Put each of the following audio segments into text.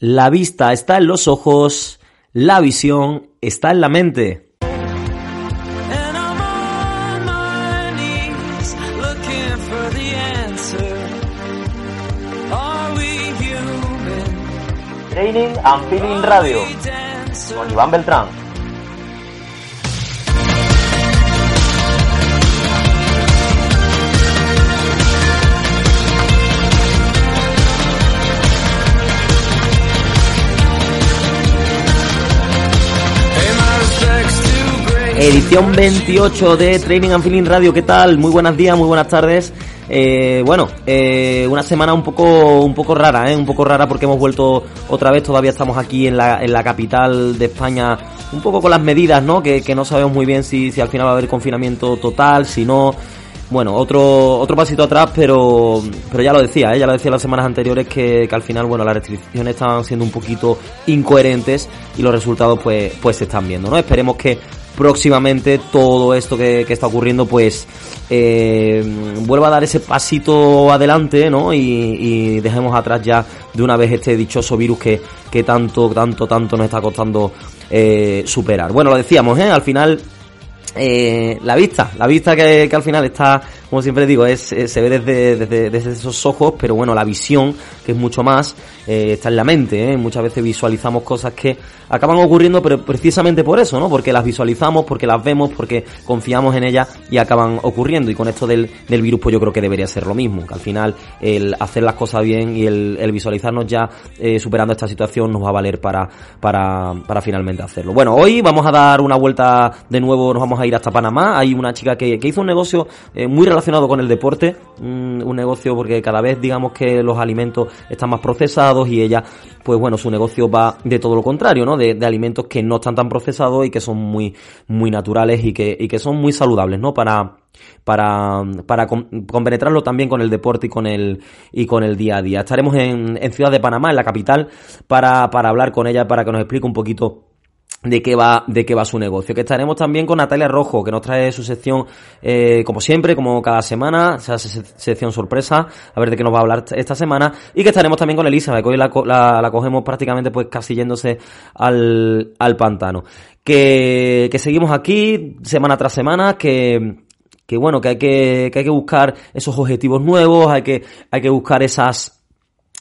La vista está en los ojos, la visión está en la mente. Training and Feeling Radio con Iván Beltrán. Edición 28 de Training and Feeling Radio, ¿qué tal? Muy buenos días, muy buenas tardes. Eh, bueno, eh, una semana un poco, un poco rara, ¿eh? Un poco rara porque hemos vuelto otra vez, todavía estamos aquí en la, en la capital de España, un poco con las medidas, ¿no? Que, que no sabemos muy bien si, si al final va a haber confinamiento total, si no bueno, otro, otro pasito atrás, pero, pero ya lo decía, ¿eh? ya lo decía las semanas anteriores que, que, al final, bueno, las restricciones estaban siendo un poquito incoherentes y los resultados pues, pues se están viendo, ¿no? Esperemos que próximamente todo esto que, está ocurriendo pues eh, vuelva a dar ese pasito adelante, ¿no? Y, y, dejemos atrás ya de una vez este dichoso virus que, que tanto, tanto, tanto nos está costando eh, superar. Bueno, lo decíamos, ¿eh? Al final eh, la vista, la vista que, al final está, como siempre digo, es, se ve desde, desde, esos ojos, pero bueno, la visión, que es mucho más, eh, está en la mente, ¿eh? muchas veces visualizamos cosas que acaban ocurriendo, pero precisamente por eso, ¿no? Porque las visualizamos, porque las vemos, porque confiamos en ellas y acaban ocurriendo. Y con esto del, del virus, pues yo creo que debería ser lo mismo, que al final el hacer las cosas bien y el, el visualizarnos ya eh, superando esta situación nos va a valer para, para, para finalmente hacerlo. Bueno, hoy vamos a dar una vuelta de nuevo, nos vamos a ir hasta Panamá. Hay una chica que, que hizo un negocio eh, muy relacionado con el deporte, un, un, negocio porque cada vez digamos que los alimentos están más procesados y ella, pues bueno, su negocio va de todo lo contrario, ¿no? De, de alimentos que no están tan procesados y que son muy, muy naturales y que, y que son muy saludables, ¿no? Para, para, para compenetrarlo también con el deporte y con el, y con el día a día. Estaremos en, en Ciudad de Panamá, en la capital, para, para hablar con ella, para que nos explique un poquito de qué va de qué va su negocio. Que estaremos también con Natalia Rojo que nos trae su sección eh, como siempre como cada semana esa sección sorpresa a ver de qué nos va a hablar esta semana. Y que estaremos también con Elisa que hoy la, la, la cogemos prácticamente pues casi yéndose al, al pantano. Que, que seguimos aquí semana tras semana que que bueno que hay que, que hay que buscar esos objetivos nuevos hay que hay que buscar esas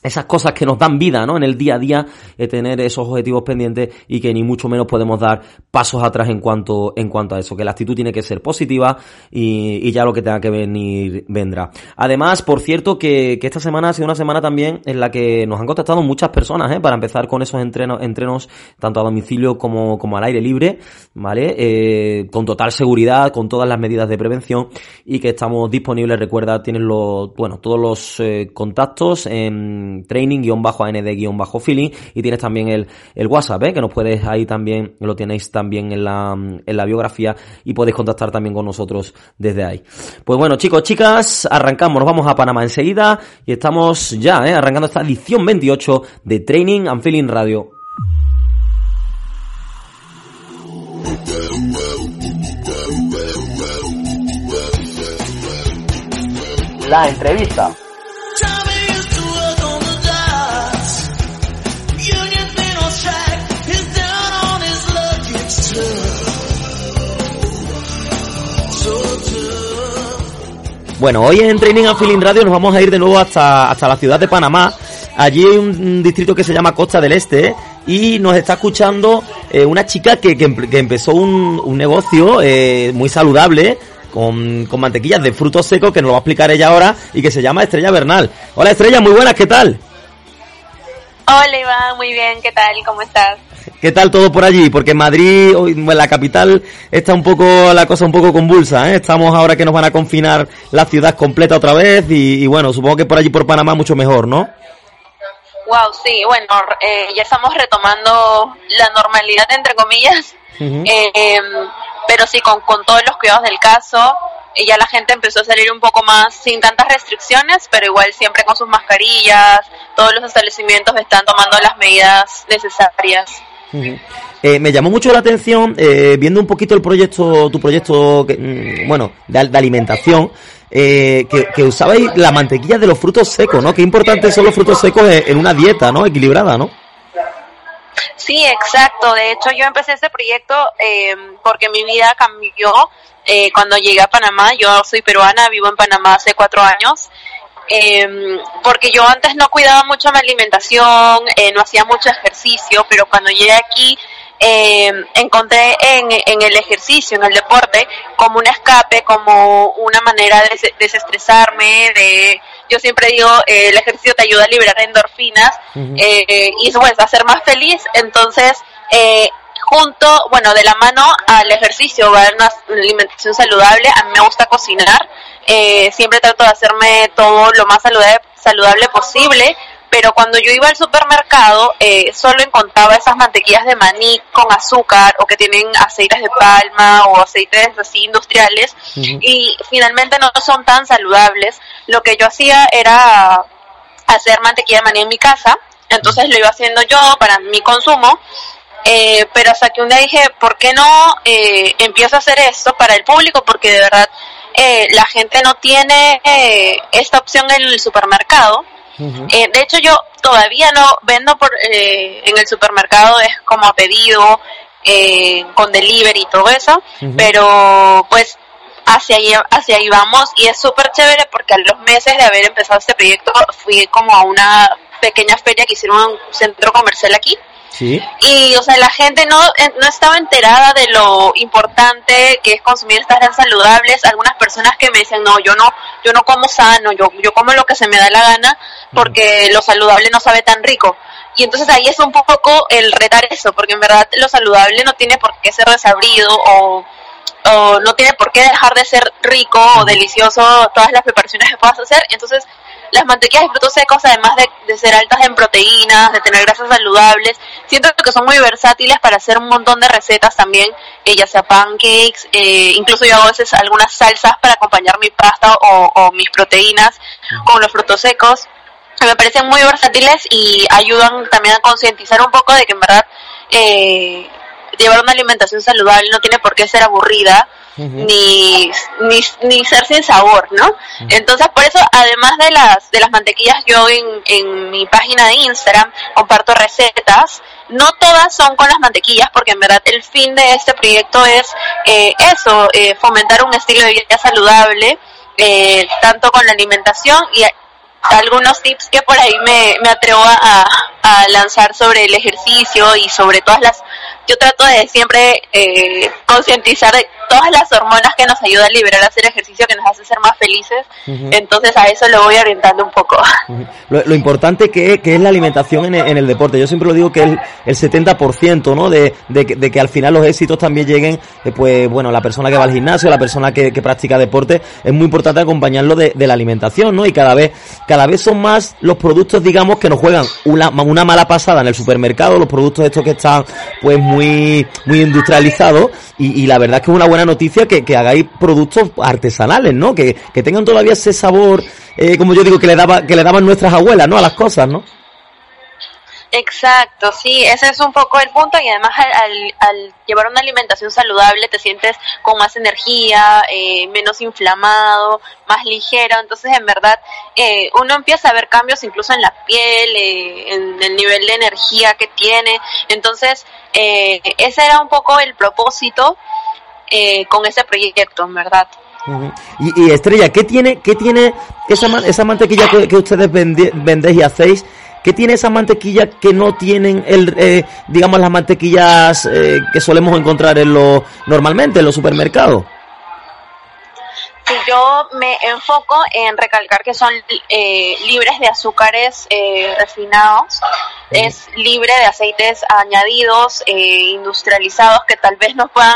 esas cosas que nos dan vida, ¿no? En el día a día, eh, tener esos objetivos pendientes y que ni mucho menos podemos dar pasos atrás en cuanto, en cuanto a eso, que la actitud tiene que ser positiva y, y ya lo que tenga que venir vendrá. Además, por cierto, que, que, esta semana ha sido una semana también en la que nos han contactado muchas personas, ¿eh? Para empezar con esos entrenos, entrenos tanto a domicilio como, como al aire libre, ¿vale? Eh, con total seguridad, con todas las medidas de prevención y que estamos disponibles, recuerda, tienen los, bueno, todos los eh, contactos en training-and-feeling y tienes también el, el WhatsApp, ¿eh? que nos puedes ahí también, lo tenéis también en la, en la biografía y podéis contactar también con nosotros desde ahí. Pues bueno, chicos, chicas, arrancamos, nos vamos a Panamá enseguida y estamos ya, ¿eh? arrancando esta edición 28 de Training and Feeling Radio. La entrevista. Bueno, hoy en Training and Feeling Radio nos vamos a ir de nuevo hasta, hasta la ciudad de Panamá. Allí hay un distrito que se llama Costa del Este y nos está escuchando eh, una chica que, que, empezó un, un negocio eh, muy saludable con, con mantequillas de frutos secos que nos lo va a explicar ella ahora y que se llama Estrella Bernal. Hola Estrella, muy buenas, ¿qué tal? Hola Iván, muy bien, ¿qué tal? ¿Cómo estás? ¿Qué tal todo por allí? Porque en Madrid, en la capital, está un poco la cosa un poco convulsa, ¿eh? Estamos ahora que nos van a confinar la ciudad completa otra vez y, y bueno, supongo que por allí por Panamá mucho mejor, ¿no? Wow, sí, bueno, eh, ya estamos retomando la normalidad, entre comillas, uh -huh. eh, pero sí, con, con todos los cuidados del caso, y ya la gente empezó a salir un poco más sin tantas restricciones, pero igual siempre con sus mascarillas, todos los establecimientos están tomando las medidas necesarias. Eh, me llamó mucho la atención eh, viendo un poquito el proyecto, tu proyecto, que, mm, bueno, de, alimentación, eh, que, usabais la mantequilla de los frutos secos, ¿no? Qué importantes son los frutos secos en una dieta, ¿no? Equilibrada, ¿no? Sí, exacto. De hecho, yo empecé este proyecto eh, porque mi vida cambió eh, cuando llegué a Panamá. Yo soy peruana, vivo en Panamá hace cuatro años. Eh, porque yo antes no cuidaba mucho mi alimentación, eh, no hacía mucho ejercicio, pero cuando llegué aquí eh, encontré en, en, el ejercicio, en el deporte, como un escape, como una manera de desestresarme, de, yo siempre digo, eh, el ejercicio te ayuda a liberar endorfinas eh, y pues a ser más feliz, entonces, eh, junto, bueno, de la mano al ejercicio, va a una alimentación saludable, a mí me gusta cocinar, eh, siempre trato de hacerme todo lo más saludable, saludable posible, pero cuando yo iba al supermercado eh, solo encontraba esas mantequillas de maní con azúcar o que tienen aceites de palma o aceites así industriales uh -huh. y finalmente no son tan saludables. Lo que yo hacía era hacer mantequilla de maní en mi casa, entonces lo iba haciendo yo para mi consumo. Eh, pero hasta que un día dije, ¿por qué no eh, empiezo a hacer esto para el público? Porque de verdad eh, la gente no tiene eh, esta opción en el supermercado. Uh -huh. eh, de hecho, yo todavía no vendo por eh, en el supermercado, es como a pedido, eh, con delivery y todo eso, uh -huh. pero pues hacia ahí, hacia ahí vamos y es súper chévere porque a los meses de haber empezado este proyecto fui como a una pequeña feria que hicieron en un centro comercial aquí Sí. Y, o sea, la gente no, no estaba enterada de lo importante que es consumir estas grasas saludables. Algunas personas que me dicen, no, yo no, yo no como sano, yo, yo como lo que se me da la gana porque lo saludable no sabe tan rico. Y entonces ahí es un poco el retar eso, porque en verdad lo saludable no tiene por qué ser desabrido o, o no tiene por qué dejar de ser rico o delicioso todas las preparaciones que puedas hacer. Entonces, las mantequillas de frutos secos, además de, de, ser altas en proteínas, de tener grasas saludables, siento que son muy versátiles para hacer un montón de recetas también, eh, ya sea pancakes, eh, incluso yo hago a veces algunas salsas para acompañar mi pasta o, o mis proteínas con los frutos secos. Me parecen muy versátiles y ayudan también a concientizar un poco de que en verdad eh, llevar una alimentación saludable no tiene por qué ser aburrida, Uh -huh. ni, ni, ni ser sin sabor, ¿no? Uh -huh. Entonces, por eso, además de las, de las mantequillas, yo en, en mi página de Instagram comparto recetas. No todas son con las mantequillas, porque en verdad el fin de este proyecto es eh, eso, eh, fomentar un estilo de vida saludable, eh, tanto con la alimentación y algunos tips que por ahí me, me atrevo a, a, lanzar sobre el ejercicio y sobre todas las... Yo trato de siempre eh, concientizar de todas las hormonas que nos ayudan a liberar a hacer ejercicio, que nos hace ser más felices. Uh -huh. Entonces a eso lo voy orientando un poco. Uh -huh. lo, lo, importante que, que, es la alimentación en el, en el, deporte. Yo siempre lo digo que es el, 70%, ¿no? De, de, de, que al final los éxitos también lleguen, eh, pues bueno, la persona que va al gimnasio, la persona que, que practica deporte, es muy importante acompañarlo de, de, la alimentación, ¿no? Y cada vez, cada vez son más los productos, digamos, que nos juegan una, una mala pasada en el supermercado, los productos estos que están, pues muy, muy industrializados, y, y la verdad es que es una buena noticia que, que hagáis productos artesanales, ¿no? Que, que tengan todavía ese sabor, eh, como yo digo, que le daba, que le daban nuestras abuelas, ¿no? A las cosas, ¿no? Exacto, sí, ese es un poco el punto y además al, al, al llevar una alimentación saludable te sientes con más energía, eh, menos inflamado, más ligero, entonces en verdad eh, uno empieza a ver cambios incluso en la piel, eh, en el nivel de energía que tiene, entonces eh, ese era un poco el propósito eh, con ese proyecto, en verdad. Y, Estrella, ¿qué tiene, qué tiene esa, esa mantequilla que, que ustedes vendéis y hacéis? ¿Qué tiene esa mantequilla que no tienen el, eh, digamos las mantequillas eh, que solemos encontrar en lo, normalmente en los supermercados? Yo me enfoco en recalcar que son eh, libres de azúcares eh, refinados, es libre de aceites añadidos, eh, industrializados que tal vez nos puedan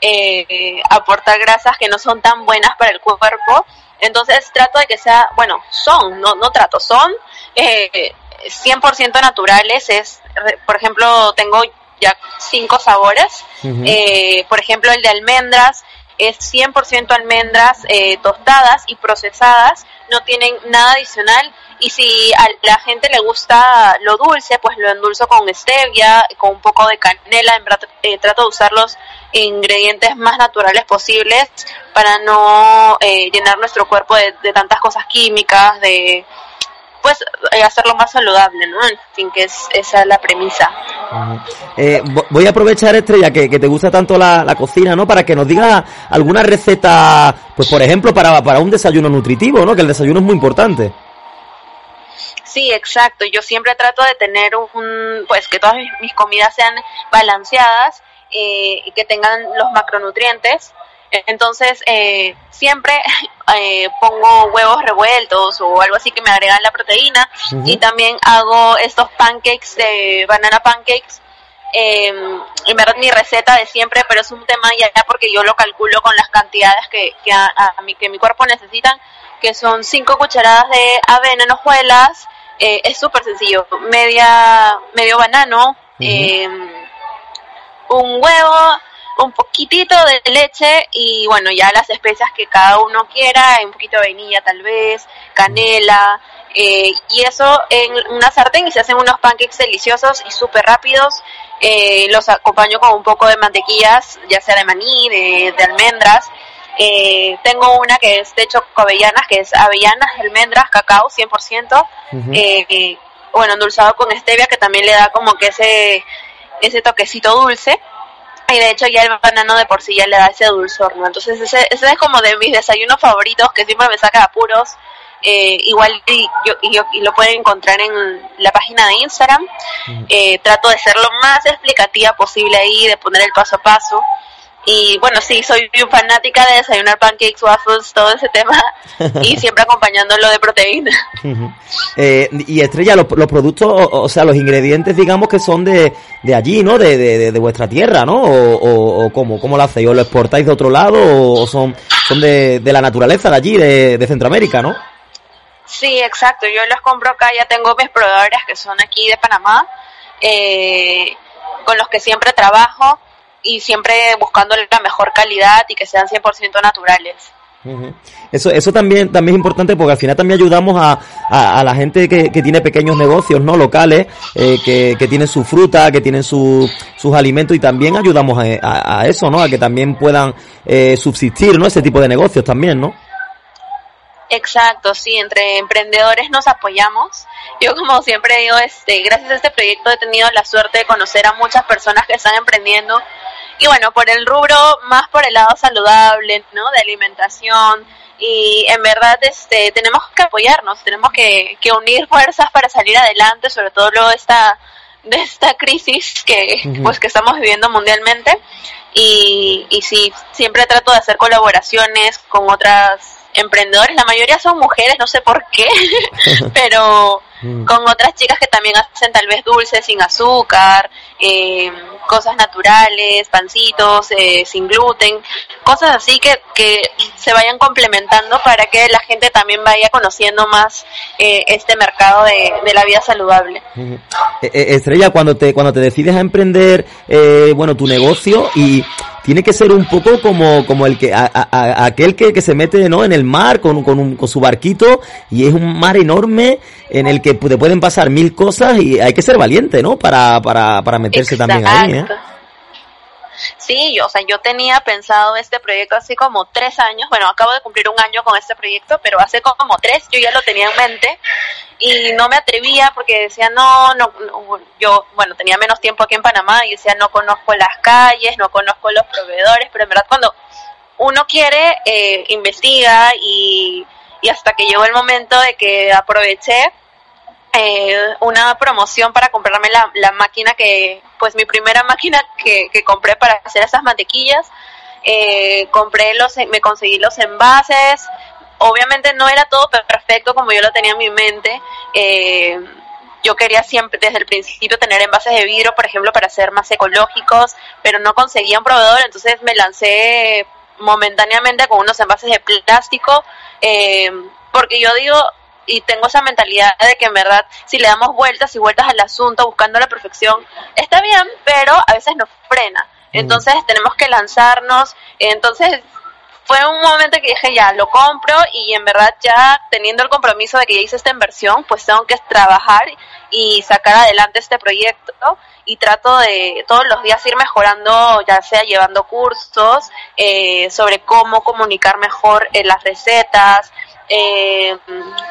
eh, aportar grasas que no son tan buenas para el cuerpo. Entonces trato de que sea, bueno, son, no, no trato, son eh, 100% naturales, es, por ejemplo, tengo ya cinco sabores, uh -huh. eh, por ejemplo el de almendras es 100% almendras eh, tostadas y procesadas, no tienen nada adicional y si a la gente le gusta lo dulce, pues lo endulzo con stevia, con un poco de canela, en verdad eh, trato de usar los ingredientes más naturales posibles para no eh, llenar nuestro cuerpo de, de tantas cosas químicas, de pues eh, hacerlo más saludable, ¿no? En fin, que es esa es la premisa. Eh, voy a aprovechar, Estrella, que, que te gusta tanto la, la, cocina, ¿no? Para que nos digas alguna receta, pues por ejemplo, para, para un desayuno nutritivo, ¿no? Que el desayuno es muy importante. Sí, exacto. Yo siempre trato de tener un, pues que todas mis comidas sean balanceadas eh, y que tengan los macronutrientes. Entonces, eh, siempre eh, pongo huevos revueltos o algo así que me agregan la proteína. Y también hago estos pancakes de banana pancakes. en verdad mi receta de siempre, pero es un tema ya porque yo lo calculo con las cantidades que, que, a, mi, que mi cuerpo necesita, que son 5 cucharadas de avena en hojuelas. es súper sencillo. Media, medio banano, un huevo, un poquitito de leche y bueno, ya las especias que cada uno quiera, un poquito de vainilla tal vez, canela, eh, y eso en una sartén y se hacen unos pancakes deliciosos y súper rápidos. Eh, los acompaño con un poco de mantequillas, ya sea de maní, de, almendras. Eh, tengo una que es de hecho avellanas, que es avellanas, almendras, cacao 100%. bueno, endulzado con stevia, que también le da como que ese, ese toquecito dulce. Y de hecho ya el banano de por sí ya le da ese dulzor, ¿no? Entonces ese, ese es como de mis desayunos favoritos que siempre me saca apuros. Eh, igual y, yo, y, lo pueden encontrar en la página de Instagram. Eh, trato de ser lo más explicativa posible ahí, de poner el paso a paso. Y bueno, sí, soy fanática de desayunar pancakes, waffles, todo ese tema. y siempre acompañándolo de proteína. eh, y Estrella, los, los productos, o, sea, los ingredientes, digamos que son de, de allí, ¿no? De, de, de vuestra tierra, ¿no? O, o, o ¿cómo, cómo lo hacéis? ¿O lo exportáis de otro lado? ¿O son, son de, de la naturaleza de allí, de, de Centroamérica, ¿no? Sí, exacto. Yo los compro acá, ya tengo mis proveedores que son aquí de Panamá, eh, con los que siempre trabajo y siempre buscando la mejor calidad y que sean 100% naturales. Eso, eso también, también es importante porque al final también ayudamos a, a, la gente que, que, tiene pequeños negocios, ¿no? Locales, eh, que, que tienen su fruta, que tienen su, sus alimentos y también ayudamos a, a, eso, ¿no? A que también puedan eh, subsistir, ¿no? Ese tipo de negocios también, ¿no? Exacto, sí, entre emprendedores nos apoyamos. Yo como siempre digo, este, gracias a este proyecto he tenido la suerte de conocer a muchas personas que están emprendiendo y bueno, por el rubro más por el lado saludable, ¿no? De alimentación. Y en verdad este tenemos que apoyarnos, tenemos que, que unir fuerzas para salir adelante, sobre todo luego de esta de esta crisis que pues que estamos viviendo mundialmente. Y, y sí, siempre trato de hacer colaboraciones con otras emprendedores, la mayoría son mujeres, no sé por qué, pero mm. con otras chicas que también hacen tal vez dulces sin azúcar, eh, cosas naturales, pancitos, eh, sin gluten, cosas así que, que se vayan complementando para que la gente también vaya conociendo más eh, este mercado de, de, la vida saludable. Estrella, cuando te, cuando te decides a emprender, bueno, tu negocio y tiene que ser un poco como, como el que, a, a, aquel que, que, se mete, ¿no? En el mar con, con, un, con su barquito y es un mar enorme en el que te pueden pasar mil cosas y hay que ser valiente, ¿no? Para, para, para meterse también ahí, ¿eh? Sí, yo, o sea, yo tenía pensado este proyecto así como tres años, bueno, acabo de cumplir un año con este proyecto, pero hace como tres yo ya lo tenía en mente. Y no me atrevía porque decía, no, no, yo, bueno, tenía menos tiempo aquí en Panamá y decía, no conozco las calles, no conozco los proveedores, pero en verdad cuando uno quiere, eh, investiga y, y hasta que llegó el momento de que aproveché eh, una promoción para comprarme la, la, máquina que, pues mi primera máquina que, que compré para hacer esas mantequillas. Eh, compré los, me conseguí los envases. Obviamente no era todo perfecto como yo lo tenía en mi mente. Eh, yo quería siempre, desde el principio, tener envases de vidrio, por ejemplo, para ser más ecológicos, pero no conseguía un proveedor, entonces me lancé momentáneamente con unos envases de plástico, eh, porque yo digo, y tengo esa mentalidad de que en verdad si le damos vueltas y vueltas al asunto buscando la perfección, está bien, pero a veces nos frena. Entonces tenemos que lanzarnos. Entonces fue un momento que dije ya, lo compro y en verdad ya teniendo el compromiso de que ya hice esta inversión, pues tengo que trabajar y sacar adelante este proyecto y trato de todos los días ir mejorando, ya sea llevando cursos eh, sobre cómo comunicar mejor en las recetas, eh,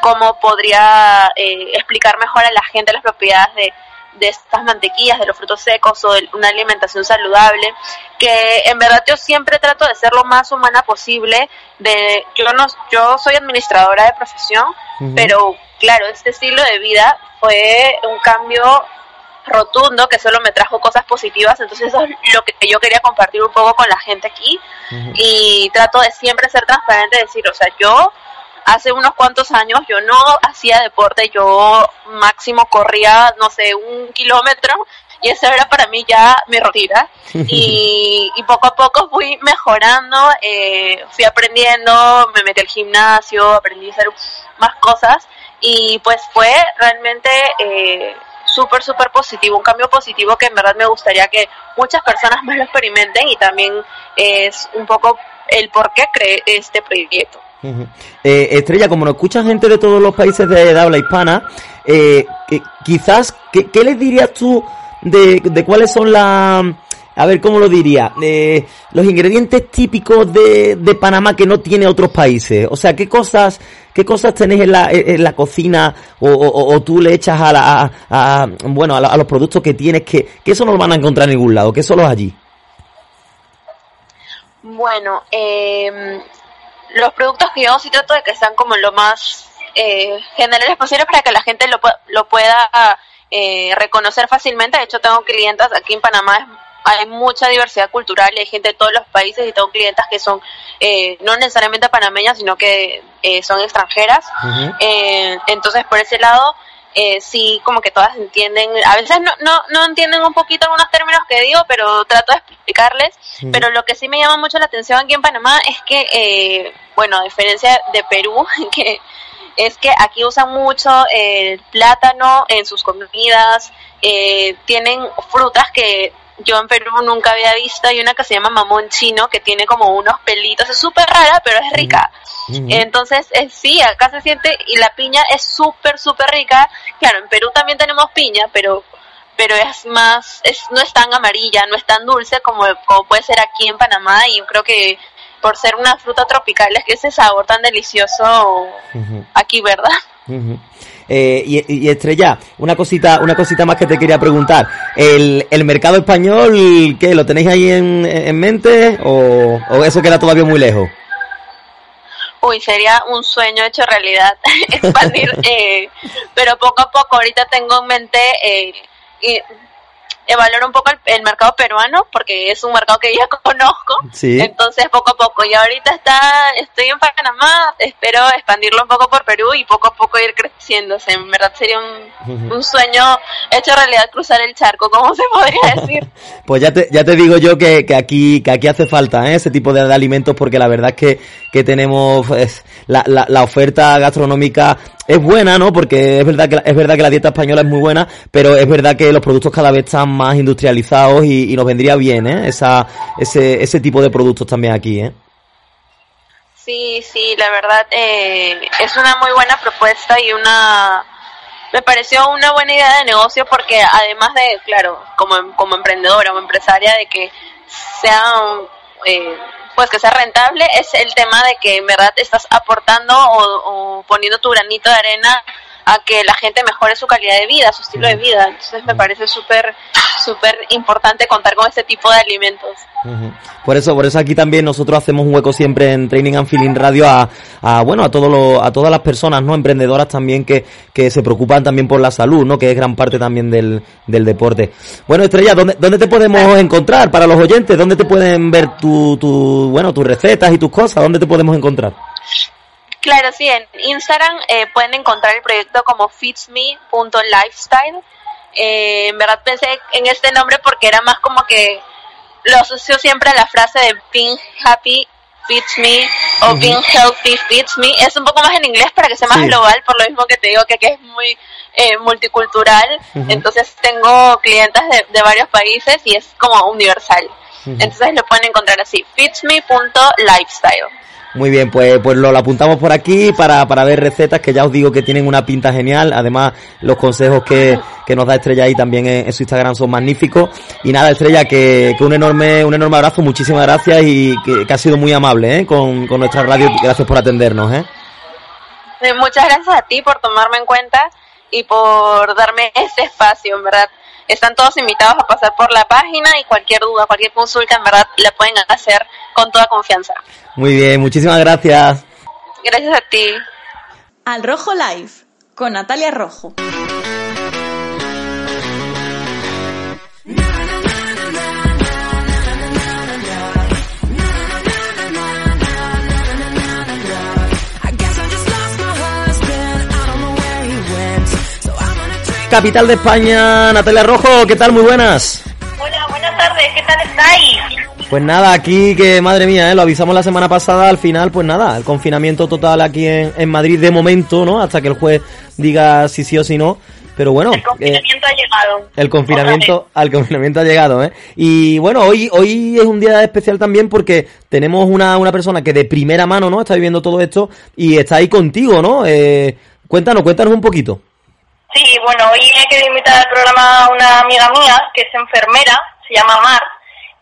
cómo podría eh, explicar mejor a la gente las propiedades de, de estas mantequillas, de los frutos secos o de una alimentación saludable, que en verdad yo siempre trato de ser lo más humana posible. De, yo, no, yo soy administradora de profesión, pero claro, este estilo de vida fue un cambio rotundo que solo me trajo cosas positivas, entonces eso es lo que yo quería compartir un poco con la gente aquí y trato de siempre ser transparente, decir, o sea, yo hace unos cuantos años yo no hacía deporte, yo máximo corría, no sé, un kilómetro y eso era para mí ya mi rutina y, y poco a poco fui mejorando, eh, fui aprendiendo, me metí al gimnasio, aprendí a hacer más cosas y pues fue realmente eh, súper, súper positivo, un cambio positivo que en verdad me gustaría que muchas personas más lo experimenten y también es un poco el por qué creé este proyecto. Eh, Estrella, como nos escuchan gente de todos los países de, habla hispana, eh, quizás, ¿qué, ¿qué, les dirías tú de, de cuáles son las a ver, ¿cómo lo diría? Eh, los ingredientes típicos de, de, Panamá que no tiene otros países. O sea, ¿qué cosas, qué cosas tenéis en la, en la cocina o, o, tú le echas a, la, a, bueno, a, los productos que tienes que, que eso no lo van a encontrar en ningún lado, que solo es allí? Bueno, eh, los productos que yo sí trato de que sean como lo más eh, generales posible para que la gente lo, lo pueda eh, reconocer fácilmente. De hecho, tengo clientes aquí en Panamá, hay mucha diversidad cultural, hay gente de todos los países y tengo clientes que son eh, no necesariamente panameñas, sino que eh, son extranjeras. Eh, entonces, por ese lado, eh, sí, como que todas entienden, a veces no, no, no entienden un poquito algunos términos que digo, pero trato de explicarles. Pero lo que sí me llama mucho la atención aquí en Panamá es que, eh, bueno, a diferencia de Perú, que es que aquí usan mucho el plátano en sus comidas, eh, tienen frutas que yo en Perú nunca había visto, hay una que se llama mamón chino que tiene como unos pelitos, es súper rara, pero es rica. Entonces, eh, sí, acá se siente, y la piña es súper, súper rica. Claro, en Perú también tenemos piña, pero pero es más, es, no es tan amarilla, no es tan dulce como, como puede ser aquí en Panamá y yo creo que por ser una fruta tropical es que ese sabor tan delicioso aquí, ¿verdad? Eh, y, Estrella, una cosita, una cosita más que te quería preguntar. ¿El, el mercado español, qué, lo tenéis ahí en, en mente o, o, eso queda todavía muy lejos? Uy, sería un sueño hecho realidad expandir, eh, pero poco a poco ahorita tengo en mente eh, evaluar un poco el, mercado peruano porque es un mercado que ya conozco. Entonces poco a poco y ahorita está estoy en Panamá espero expandirlo un poco por Perú y poco a poco ir creciendo. En verdad sería un, un sueño hecho realidad cruzar el charco como se podría decir. Pues ya te, ya te digo yo que, que aquí que aquí hace falta ¿eh? ese tipo de, alimentos porque la verdad es que, que tenemos la, la, la oferta gastronómica es buena, ¿no? Porque es verdad que es verdad que la dieta española es muy buena, pero es verdad que los productos cada vez están más industrializados y, nos vendría bien, ¿eh? Esa, ese, ese tipo de productos también aquí, ¿eh? Sí, sí, la verdad eh, es una muy buena propuesta y una me pareció una buena idea de negocio porque además de, claro, como, como emprendedora o empresaria, de que sea eh, pues que sea rentable es el tema de que en verdad estás aportando o, poniendo tu granito de arena a que la gente mejore su calidad de vida, su estilo de vida. Entonces me parece súper súper importante contar con este tipo de alimentos. Por eso, por eso aquí también nosotros hacemos un hueco siempre en Training and Feeling Radio a, a bueno, a todos a todas las personas, ¿no? Emprendedoras también que, que se preocupan también por la salud, ¿no? Que es gran parte también del, del deporte. Bueno, Estrella, ¿dónde, ¿dónde te podemos encontrar para los oyentes? ¿Dónde te pueden ver tu, tu, bueno, tus recetas y tus cosas? ¿Dónde te podemos encontrar? Claro, sí, en Instagram eh, pueden encontrar el proyecto como fitsme.lifestyle. Eh, en verdad pensé en este nombre porque era más como que lo asocio siempre a la frase de being happy fits me o being healthy fits me. Es un poco más en inglés para que sea más global, por lo mismo que te digo que, es muy eh, multicultural. Entonces tengo clientes de, de, varios países y es como universal. Entonces lo pueden encontrar así, fitsme.lifestyle. Muy bien, pues, pues lo, apuntamos por aquí para, para ver recetas que ya os digo que tienen una pinta genial. Además, los consejos que, que nos da Estrella ahí también en, su Instagram son magníficos. Y nada, Estrella, que, que un enorme, un enorme abrazo, muchísimas gracias y que, ha sido muy amable ¿eh? con, con nuestra radio. Gracias por atendernos. ¿eh? Muchas gracias a ti por tomarme en cuenta y por darme este espacio, en verdad. Están todos invitados a pasar por la página y cualquier duda, cualquier consulta, en verdad, la pueden hacer con toda confianza. Muy bien, muchísimas gracias. Gracias a ti. Al Rojo Live, con Natalia Rojo. Capital de España, Natalia Rojo, ¿qué tal? Muy buenas. Hola, buenas tardes, ¿qué tal estáis? Pues nada, aquí que madre mía, ¿eh? lo avisamos la semana pasada, al final pues nada, el confinamiento total aquí en, en Madrid de momento, ¿no? Hasta que el juez diga si sí o si no. Pero bueno, el confinamiento ha llegado. El confinamiento, al confinamiento ha llegado, ¿eh? Y bueno, hoy, hoy es un día especial también porque tenemos una, una persona que de primera mano, ¿no? Está viviendo todo esto y está ahí contigo, ¿no? Eh, cuéntanos, cuéntanos un poquito. Sí, bueno, hoy he querido invitar al programa a una amiga mía que es enfermera, se llama Mar,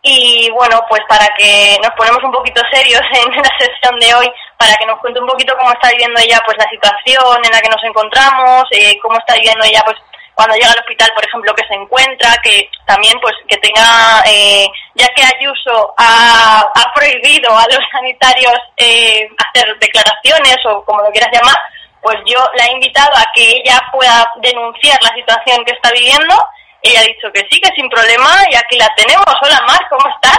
y bueno, pues para que nos ponemos un poquito serios en la sesión de hoy, para que nos cuente un poquito cómo está viviendo ella pues la situación en la que nos encontramos, eh, cómo está viviendo ella pues cuando llega al hospital, por ejemplo, que se encuentra, que también pues que tenga, eh, ya que Ayuso ha, ha prohibido a los sanitarios eh, hacer declaraciones o como lo quieras llamar, pues yo la he invitado a que ella pueda denunciar la situación que está viviendo. Ella ha dicho que sí, que sin problema, y aquí la tenemos. Hola Mar, ¿cómo estás?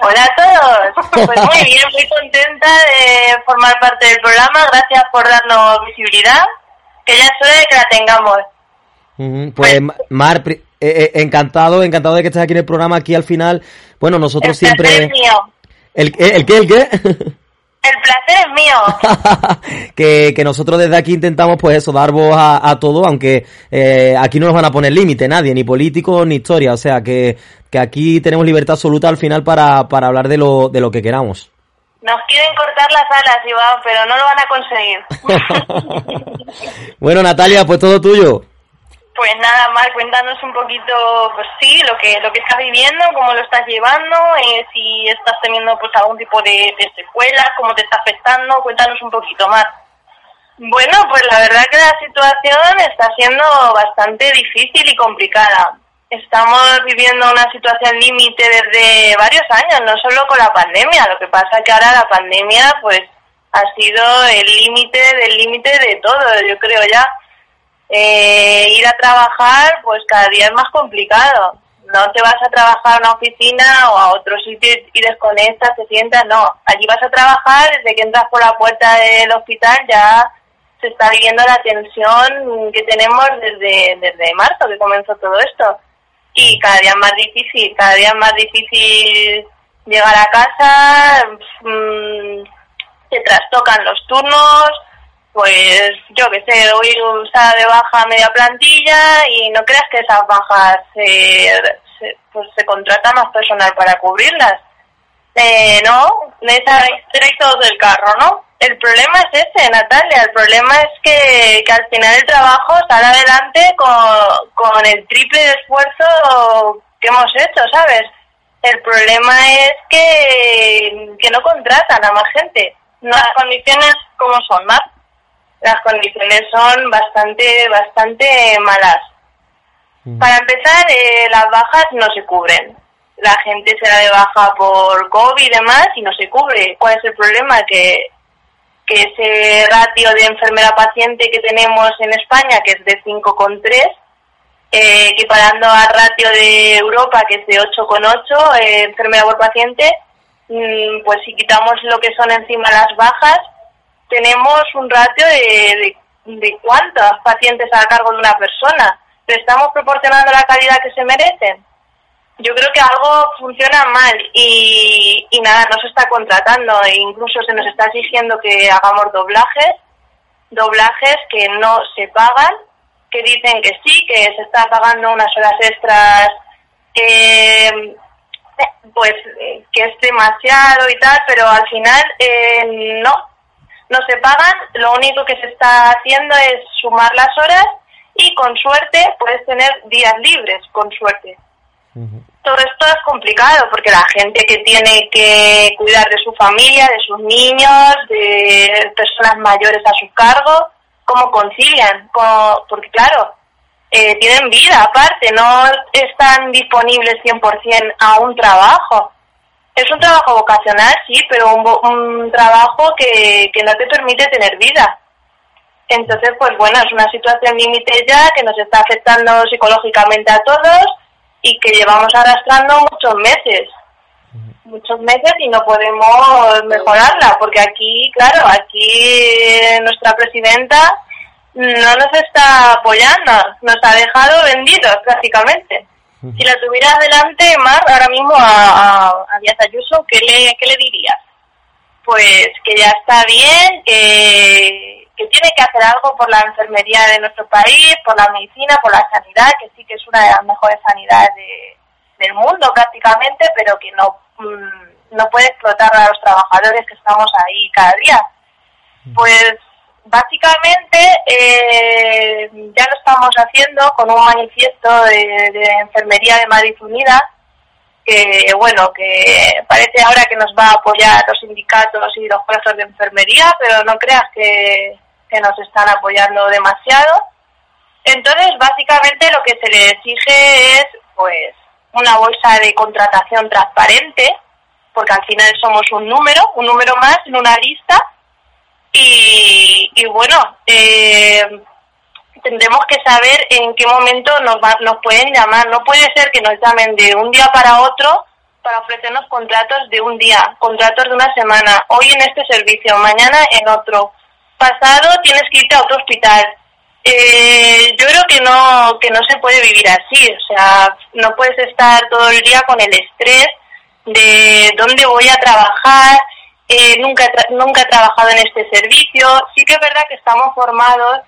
Hola a todos. Pues muy bien, muy contenta de formar parte del programa. Gracias por darnos visibilidad, que ya es hora de que la tengamos. Pues, Mar, eh, eh, encantado, encantado de que estés aquí en el programa. Aquí al final, bueno, nosotros siempre... Es mío. ¿El, ¿El qué? ¿El qué? El placer es mío. que, que, nosotros desde aquí intentamos, pues eso, dar voz a, a todo, aunque eh, aquí no nos van a poner límite nadie, ni políticos ni historia. O sea, que, que aquí tenemos libertad absoluta al final para, para hablar de lo, de lo que queramos. Nos quieren cortar las alas, Iván, pero no lo van a conseguir. bueno, Natalia, pues todo tuyo. Pues nada, más cuéntanos un poquito, pues sí, lo que lo que estás viviendo, cómo lo estás llevando, eh, si estás teniendo pues algún tipo de, de secuelas, cómo te está afectando, cuéntanos un poquito más. Bueno, pues la verdad que la situación está siendo bastante difícil y complicada. Estamos viviendo una situación límite desde varios años, no solo con la pandemia. Lo que pasa que ahora la pandemia, pues, ha sido el límite del límite de todo. Yo creo ya eh, ir a trabajar, pues cada día es más complicado. No te vas a trabajar a una oficina o a otro sitio y desconectas, te sientas, no. Allí vas a trabajar, desde que entras por la puerta del hospital ya se está viviendo la tensión que tenemos desde, desde marzo, que comenzó todo esto. Y cada día es más difícil, cada día es más difícil llegar a casa, mmm, se trastocan los turnos, pues yo que sé, hoy está de baja media plantilla y no creas que esas bajas se, pues se contrata más personal para cubrirlas. Eh, no, necesitáis todos del carro, ¿no? El problema es ese, Natalia, el problema es que, que al final el trabajo sale adelante con, con el triple de esfuerzo que hemos hecho, ¿sabes? El problema es que, que no contratan a más gente. No, las condiciones como son, más las condiciones son bastante, bastante malas. Para empezar, eh, las bajas no se cubren. La gente se da de baja por COVID y demás y no se cubre. ¿Cuál es el problema? Que, que ese ratio de enfermera-paciente que tenemos en España, que es de 5,3, eh, equiparando al ratio de Europa, que es de 8,8 eh, enfermera por paciente, mm, pues si quitamos lo que son encima las bajas, tenemos un ratio de, de, cuántos pacientes a cargo de una persona. ¿Le estamos proporcionando la calidad que se merecen? Yo creo que algo funciona mal y, y nada, no se está contratando e incluso se nos está exigiendo que hagamos doblajes, doblajes que no se pagan, que dicen que sí, que se está pagando unas horas extras, eh, pues que es demasiado y tal, pero al final eh, no, no se pagan, lo único que se está haciendo es sumar las horas y con suerte puedes tener días libres, con suerte. Todo esto es complicado porque la gente que tiene que cuidar de su familia, de sus niños, de personas mayores a su cargo, ¿cómo concilian? Porque claro, eh, tienen vida aparte, no están disponibles 100% a un trabajo. Es un trabajo vocacional, sí, pero un, trabajo que, que no te permite tener vida. Entonces, pues bueno, es una situación límite ya que nos está afectando psicológicamente a todos y que llevamos arrastrando muchos meses muchos meses y no podemos mejorarla, porque aquí, claro, aquí nuestra presidenta no nos está apoyando, nos ha dejado vendidos prácticamente. Si la tuviera delante, Mar, ahora mismo a, a, Díaz Ayuso, ¿qué le, ¿qué le dirías? Pues que ya está bien, que, que tiene que hacer algo por la enfermería de nuestro país, por la medicina, por la sanidad, que sí que es una de las mejores sanidades del mundo prácticamente, pero que no Mm, no puede explotar a los trabajadores que estamos ahí cada día. Pues básicamente eh, ya lo estamos haciendo con un manifiesto de, Enfermería de Madrid Unida, que bueno, que parece ahora que nos va a apoyar los sindicatos y los colegios de enfermería, pero no creas que, que nos están apoyando demasiado. Entonces, básicamente lo que se le exige es, pues, una bolsa de contratación transparente, porque al final somos un número, un número más en una lista. Y, bueno, eh, tendremos que saber en qué momento nos, nos pueden llamar. No puede ser que nos llamen de un día para otro para ofrecernos contratos de un día, contratos de una semana. Hoy en este servicio, mañana en otro. Pasado tienes que irte a otro hospital eh, yo creo que no que no se puede vivir así, o sea, no puedes estar todo el día con el estrés de dónde voy a trabajar, eh, nunca nunca he trabajado en este servicio. Sí que es verdad que estamos formados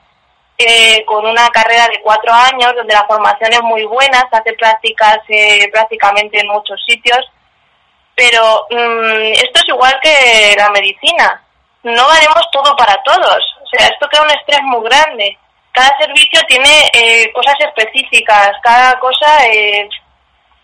eh, con una carrera de cuatro años donde la formación es muy buena, se hace prácticas eh, prácticamente en muchos sitios, pero mm, esto es igual que la medicina. No valemos todo para todos. O sea, esto crea un estrés muy grande cada servicio tiene eh, cosas específicas, cada cosa es,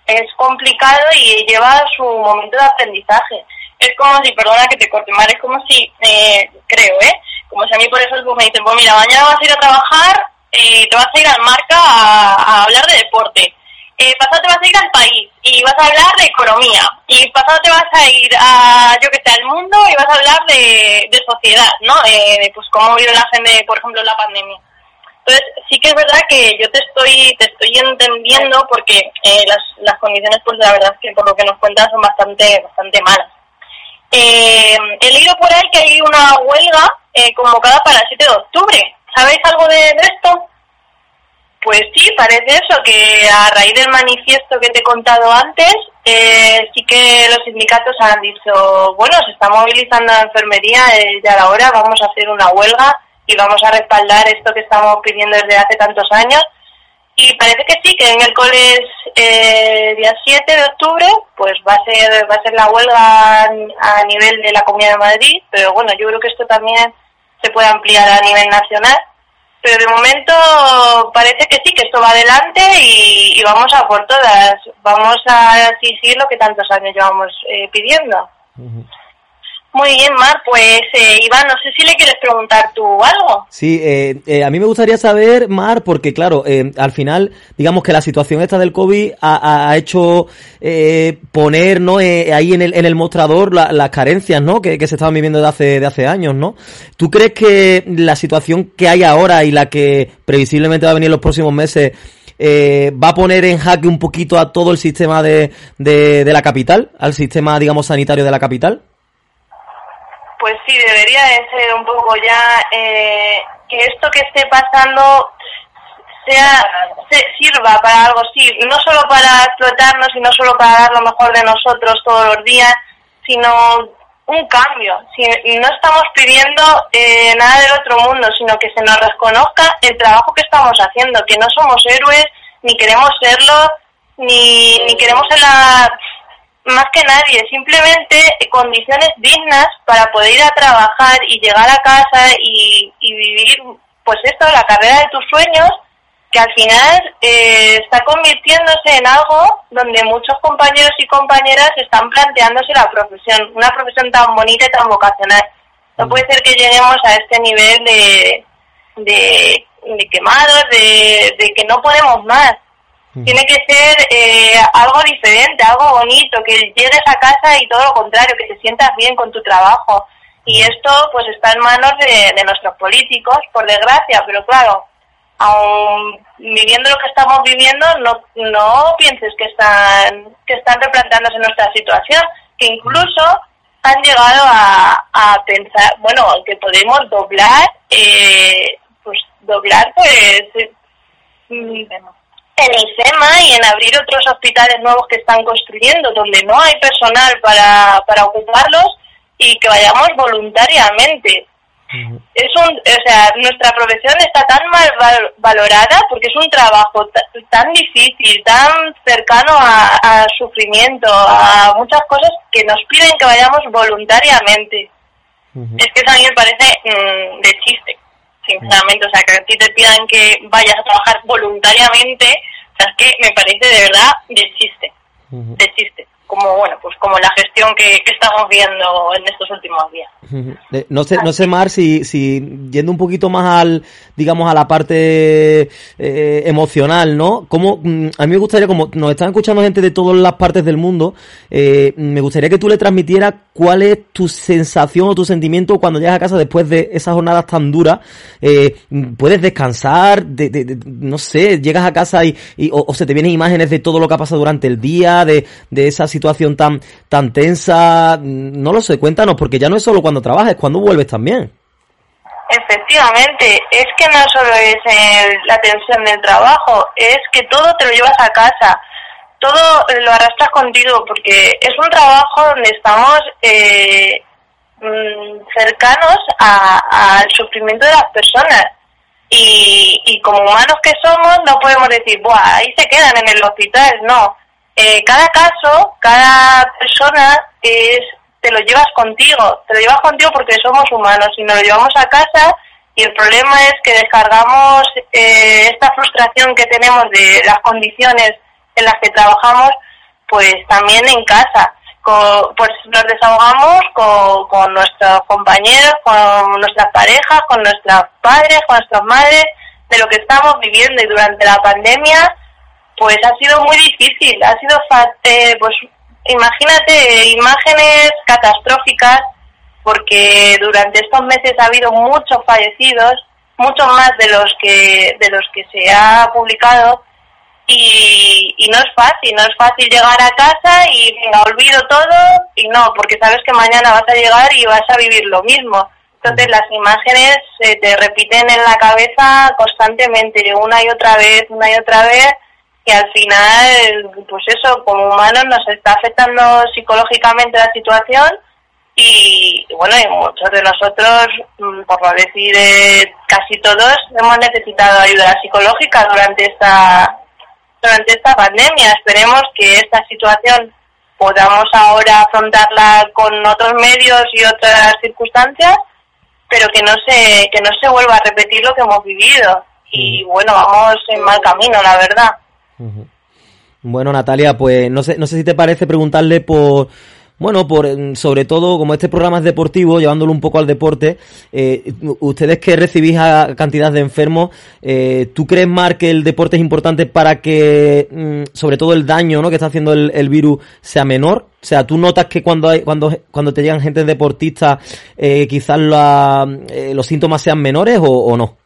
es complicado y lleva su momento de aprendizaje. Es como si, perdona que te corte, Mar, es como si, eh, creo, ¿eh? Como si a mí por eso me dicen, pues mira, mañana vas a ir a trabajar, eh, te vas a ir al marca a, hablar de deporte. Eh, pasado te vas a ir al país y vas a hablar de economía. Y pasado te vas a ir a, yo que sé, al mundo y vas a hablar de, de sociedad, ¿no? Eh, pues cómo vive la gente, por ejemplo, la pandemia. Entonces, sí que es verdad que yo te estoy te estoy entendiendo porque eh, las, las condiciones, pues la verdad es que por lo que nos cuentas son bastante bastante malas. Eh, he leído por ahí que hay una huelga eh, convocada para el 7 de octubre. ¿Sabéis algo de, esto? Pues sí, parece eso, que a raíz del manifiesto que te he contado antes, eh, sí que los sindicatos han dicho, bueno, se está movilizando la enfermería, eh, ya la hora, vamos a hacer una huelga y vamos a respaldar esto que estamos pidiendo desde hace tantos años. Y parece que sí, que en el cole eh, día 7 de octubre, pues va a ser va a ser la huelga a nivel de la Comunidad de Madrid, pero bueno, yo creo que esto también se puede ampliar a nivel nacional. Pero de momento parece que sí, que esto va adelante y, vamos a por todas. Vamos a exigir lo que tantos años llevamos eh, pidiendo. Muy bien, Mar. Pues, eh, Iván, no sé si le quieres preguntar tú algo. Sí, eh, eh, a mí me gustaría saber, Mar, porque claro, al final, digamos que la situación esta del COVID ha, hecho poner ¿no? ahí en el, en el mostrador las carencias ¿no? Que, se estaban viviendo de hace, de hace años, ¿no? ¿Tú crees que la situación que hay ahora y la que previsiblemente va a venir en los próximos meses va a poner en jaque un poquito a todo el sistema de, de, de la capital, al sistema, digamos, sanitario de la capital? Pues sí, debería de ser un poco ya eh, que esto que esté pasando sea se, sirva para algo, sí, no solo para explotarnos y no solo para dar lo mejor de nosotros todos los días, sino un cambio. Si no estamos pidiendo eh, nada del otro mundo, sino que se nos reconozca el trabajo que estamos haciendo, que no somos héroes, ni queremos serlo, ni, ni queremos ser la más que nadie, simplemente condiciones dignas para poder ir a trabajar y llegar a casa y, vivir, pues esto, la carrera de tus sueños, que al final eh, está convirtiéndose en algo donde muchos compañeros y compañeras están planteándose la profesión, una profesión tan bonita y tan vocacional. No puede ser que lleguemos a este nivel de, de quemados, de, de que no podemos más. Tiene que ser eh, algo diferente, algo bonito, que llegues a casa y todo lo contrario, que te sientas bien con tu trabajo. Y esto pues está en manos de, de nuestros políticos, por desgracia, pero claro, aún viviendo lo que estamos viviendo, no, no pienses que están, que están replanteándose nuestra situación, que incluso han llegado a, a pensar, bueno, que podemos doblar, eh, pues doblar pues mm, en IFEMA y en abrir otros hospitales nuevos que están construyendo, donde no hay personal para, para ocuparlos y que vayamos voluntariamente. Es un, o sea, nuestra profesión está tan mal valorada porque es un trabajo tan difícil, tan cercano a, sufrimiento, a muchas cosas que nos piden que vayamos voluntariamente. Es que eso a mí me parece mm, de chiste, sinceramente. O sea, que a ti te pidan que vayas a trabajar voluntariamente, o sea, es que me parece de verdad de chiste, de chiste como bueno pues como la gestión que, estamos viendo en estos últimos días. No sé no sé Mar si, si yendo un poquito más al digamos a la parte eh, emocional no como mm, a mí me gustaría como nos están escuchando gente de todas las partes del mundo eh, me gustaría que tú le transmitieras cuál es tu sensación o tu sentimiento cuando llegas a casa después de esas jornadas tan duras. Eh, puedes descansar de, no sé llegas a casa y, o, se te vienen imágenes de todo lo que ha pasado durante el día de, de esas situación tan, tan tensa? No lo sé, cuéntanos, porque ya no es solo cuando trabajas, es cuando vuelves también. Efectivamente, es que no solo es la tensión del trabajo, es que todo te lo llevas a casa, todo lo arrastras contigo, porque es un trabajo donde estamos eh, mm, cercanos al sufrimiento de las personas. Y, y como humanos que somos, no podemos decir, Buah, ahí se quedan en el hospital, no eh, cada caso, cada persona es, te lo llevas contigo, te lo llevas contigo porque somos humanos y nos lo llevamos a casa y el problema es que descargamos eh, esta frustración que tenemos de las condiciones en las que trabajamos, pues también en casa. pues nos desahogamos con, con nuestros compañeros, con nuestras parejas, con nuestros padres, con nuestras madres, de lo que estamos viviendo y durante la pandemia pues ha sido muy difícil, ha sido, eh, pues imagínate imágenes catastróficas porque durante estos meses ha habido muchos fallecidos, muchos más de los que de los que se ha publicado y, y no es fácil, no es fácil llegar a casa y venga, olvido todo y no, porque sabes que mañana vas a llegar y vas a vivir lo mismo. Entonces las imágenes se te repiten en la cabeza constantemente, una y otra vez, una y otra vez, que al final, pues eso, como humanos nos está afectando psicológicamente la situación y, bueno, y muchos de nosotros, mm, por no decir casi todos, hemos necesitado ayuda psicológica durante esta durante esta pandemia. Esperemos que esta situación podamos ahora afrontarla con otros medios y otras circunstancias, pero que no se que no se vuelva a repetir lo que hemos vivido. Y bueno, vamos en mal camino, la verdad. Bueno, Natalia, pues no sé, no sé si te parece preguntarle por, bueno, por sobre todo como este programa es deportivo, llevándolo un poco al deporte, eh, ustedes que recibís a cantidad de enfermos, eh, ¿tú crees, Mar, que el deporte es importante para que, mm, sobre todo el daño ¿no? que está haciendo el, virus sea menor? O sea, ¿tú notas que cuando hay, cuando, cuando te llegan gente deportista, eh, quizás los síntomas sean menores o no?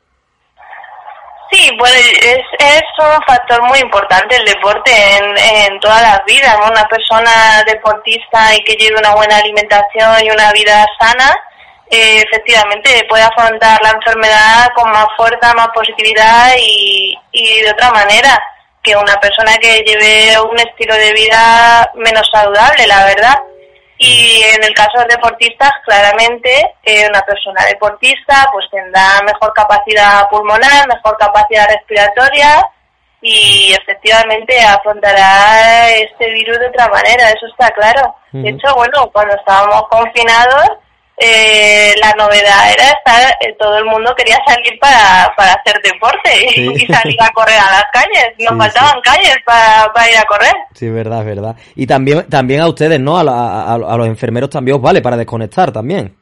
Sí, bueno, es, es un factor muy importante el deporte en, en todas las vidas. Una persona deportista y que lleve una buena alimentación y una vida sana, eh, efectivamente puede afrontar la enfermedad con más fuerza, más positividad y, y de otra manera que una persona que lleve un estilo de vida menos saludable, la verdad. Y en el caso de deportistas, claramente, eh, una persona deportista pues tendrá mejor capacidad pulmonar, mejor capacidad respiratoria y efectivamente afrontará este virus de otra manera, eso está claro. De hecho, bueno, cuando estábamos confinados, eh, la novedad era estar, eh, todo el mundo quería salir para, para hacer deporte y, salir a correr a las calles. Nos faltaban calles para, para, ir a correr. Sí, verdad, verdad. Y también, también a ustedes, ¿no? A, a, los enfermeros también os vale para desconectar también.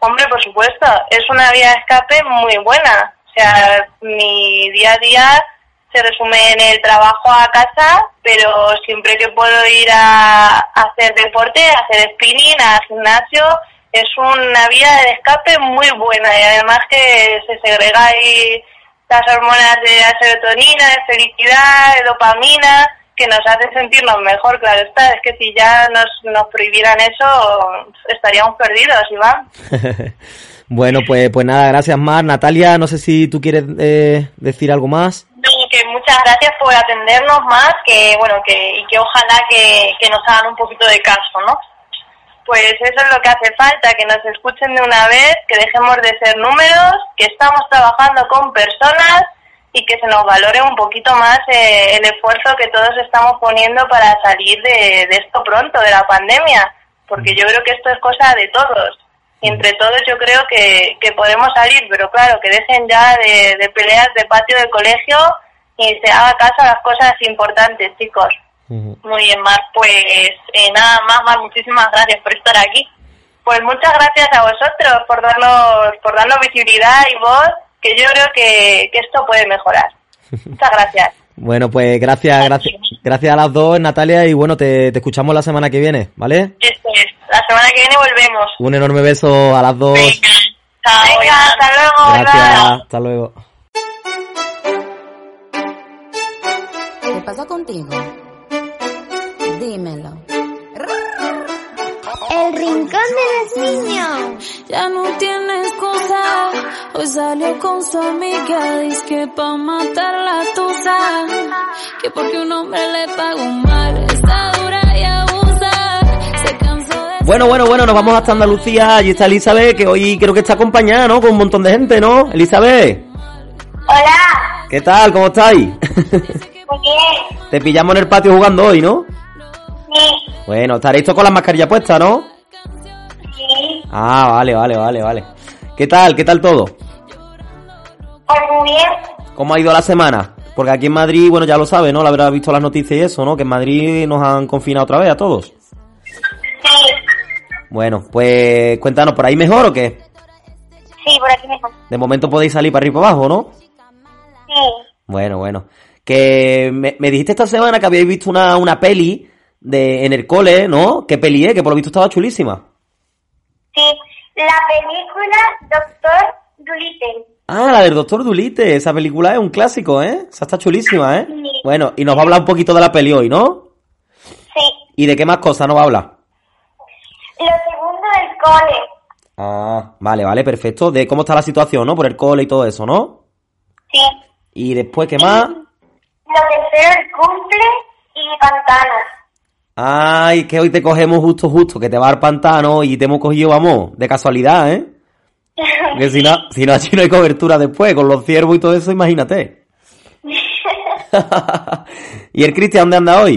Hombre, por supuesto, es una vía de escape muy buena. O sea, mi día a día se resume en el trabajo a casa, pero siempre que puedo ir a, hacer deporte, a hacer spinning, al gimnasio, es una vía de escape muy buena y además que se segrega ahí las hormonas de la serotonina, de felicidad, de dopamina, que nos hace sentirnos mejor, claro está, es que si ya nos, nos prohibieran eso, estaríamos perdidos, Iván. bueno, pues, pues nada, gracias Mar. Natalia, no sé si tú quieres eh, decir algo más. No, que muchas gracias por atendernos más, que bueno, que, y que ojalá que, que nos hagan un poquito de caso, ¿no? Pues eso es lo que hace falta, que nos escuchen de una vez, que dejemos de ser números, que estamos trabajando con personas y que se nos valore un poquito más eh, el esfuerzo que todos estamos poniendo para salir de, esto pronto, de la pandemia, porque yo creo que esto es cosa de todos. Y entre todos yo creo que, que podemos salir, pero claro, que dejen ya de, de peleas de patio del colegio y se haga caso a las cosas importantes, chicos. Muy bien, Mar. Pues eh, nada más, Mar, muchísimas gracias por estar aquí. Pues muchas gracias a vosotros por darnos, por darnos visibilidad y voz, que yo creo que, esto puede mejorar. Muchas gracias. Bueno, pues gracias, gracias, gracias a las dos, Natalia, y bueno, te, escuchamos la semana que viene, ¿vale? Esto es, la semana que viene volvemos. Un enorme beso a las dos. Venga, hasta luego. Gracias, hasta luego. ¿Qué pasa contigo? Dímelo. El rincón de los niños. Ya no tienes cosa. Hoy salió con su amiga. Dice que pa' matar la tusa. Que porque un hombre le pagó mal. Está dura y abusa. Se cansó de. Bueno, bueno, bueno, nos vamos hasta Andalucía. Allí está Elizabeth, que hoy creo que está acompañada, ¿no? Con un montón de gente, ¿no? Elizabeth. Hola. ¿Qué tal? ¿Cómo estáis? Muy bien. Te pillamos en el patio jugando hoy, ¿no? Sí. Bueno, estaréis todos con las mascarillas puestas, ¿no? Sí. Ah, vale, vale, vale, vale. ¿Qué tal? ¿Qué tal todo? Pues muy bien. ¿Cómo ha ido la semana? Porque aquí en Madrid, bueno, ya lo sabe, ¿no? La habrá visto las noticias y eso, ¿no? Que en Madrid nos han confinado otra vez a todos. Sí. Bueno, pues cuéntanos, ¿por ahí mejor o qué? Sí, por aquí mejor. De momento podéis salir para arriba y para abajo, ¿no? Sí. Bueno, bueno. Que me, me dijiste esta semana que habíais visto una, una peli de en el cole, ¿no? ¿Qué peli es? Que por lo visto estaba chulísima. Sí, la película Doctor Dolittle. Ah, la del Doctor Dolittle. Esa película es un clásico, ¿eh? Esa está chulísima, ¿eh? Sí. Bueno, y nos va a hablar un poquito de la peli hoy, ¿no? Sí. ¿Y de qué más cosas nos va a hablar? Lo segundo del cole. Ah, vale, vale, perfecto. De cómo está la situación, ¿no? Por el cole y todo eso, ¿no? Sí. Y después, ¿qué más? Lo tercero el cumple y pantanas. Ay, que hoy te cogemos justo, justo, que te va al pantano y te hemos cogido, vamos, de casualidad, ¿eh? Que si no, si no, aquí no hay cobertura después, con los ciervos y todo eso, imagínate. ¿Y el Cristian dónde anda hoy?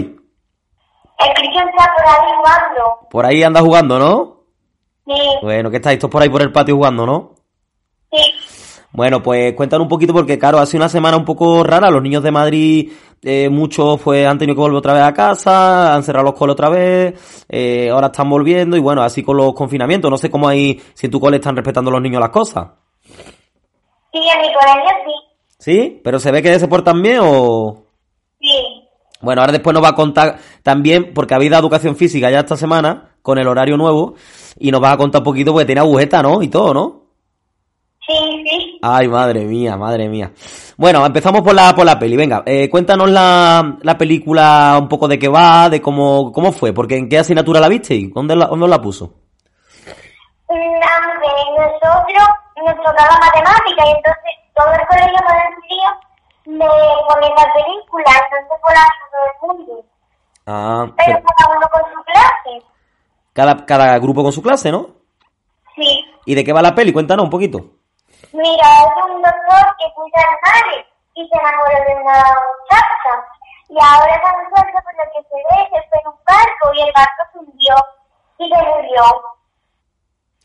El Cristian está por ahí jugando. Por ahí anda jugando, ¿no? Sí. Bueno, que estáis todos por ahí por el patio jugando, ¿no? Sí. Bueno, pues cuéntanos un poquito porque, claro, ha sido una semana un poco rara. Los niños de Madrid, eh, muchos pues han tenido que volver otra vez a casa, han cerrado los coles otra vez, eh, ahora están volviendo y bueno, así con los confinamientos. No sé cómo ahí, si en tu cole están respetando los niños las cosas. Sí, en mi colegio sí. ¿Sí? ¿Pero se ve que se portan bien o...? Sí. Bueno, ahora después nos va a contar también, porque habéis dado educación física ya esta semana, con el horario nuevo, y nos va a contar un poquito, porque tiene agujeta, ¿no? Y todo, ¿no? Sí, sí. Ay, madre mía, madre mía. Bueno, empezamos por la, por la peli. Venga, eh, cuéntanos la, la película un poco de qué va, de cómo, cómo fue, porque en qué asignatura la viste y dónde la, dónde la puso. Nosotros nos tocaba matemática y entonces todo el colegio me ponía esa película, entonces por ahí todo el mundo. Ah, Pero pero cada uno con su clase. cada, cada grupo con su clase, ¿no? Sí. ¿Y de qué va la peli? Cuéntanos un poquito. Mira, es un doctor que cuida animales y se enamoró de una muchacha. Y ahora esa muchacha, por lo que se ve, se fue en un barco y el barco se hundió y se murió.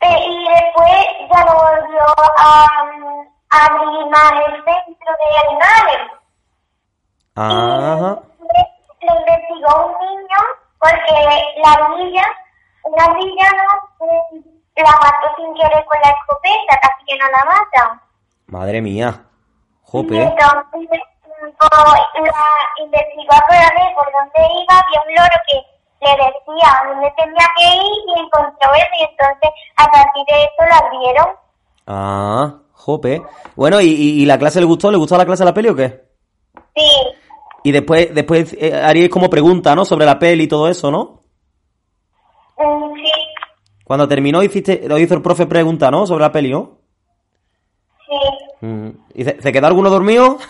Eh, y después ya no volvió a, a abrir más el centro de animales. Ajá. Y le, le investigó un niño porque la villa, una villa no, la mató sin querer con la escopeta, casi que no la matan. Madre mía. Jope. Y entonces, la investigó por ver por dónde iba, había un loro que le decía dónde tenía que ir y encontró eso y entonces a partir de eso la abrieron. Ah, jope. Bueno, ¿y, y, y la clase le gustó? ¿Le gustó la clase de la peli o qué? Sí, Y después, después eh, haríais como pregunta, ¿no? Sobre la peli y todo eso, ¿no? mm, sí, Cuando terminó hiciste, lo hizo el profe pregunta, ¿no? Sobre la peli, ¿no? sí. Mm. ¿Y se, se quedó alguno dormido?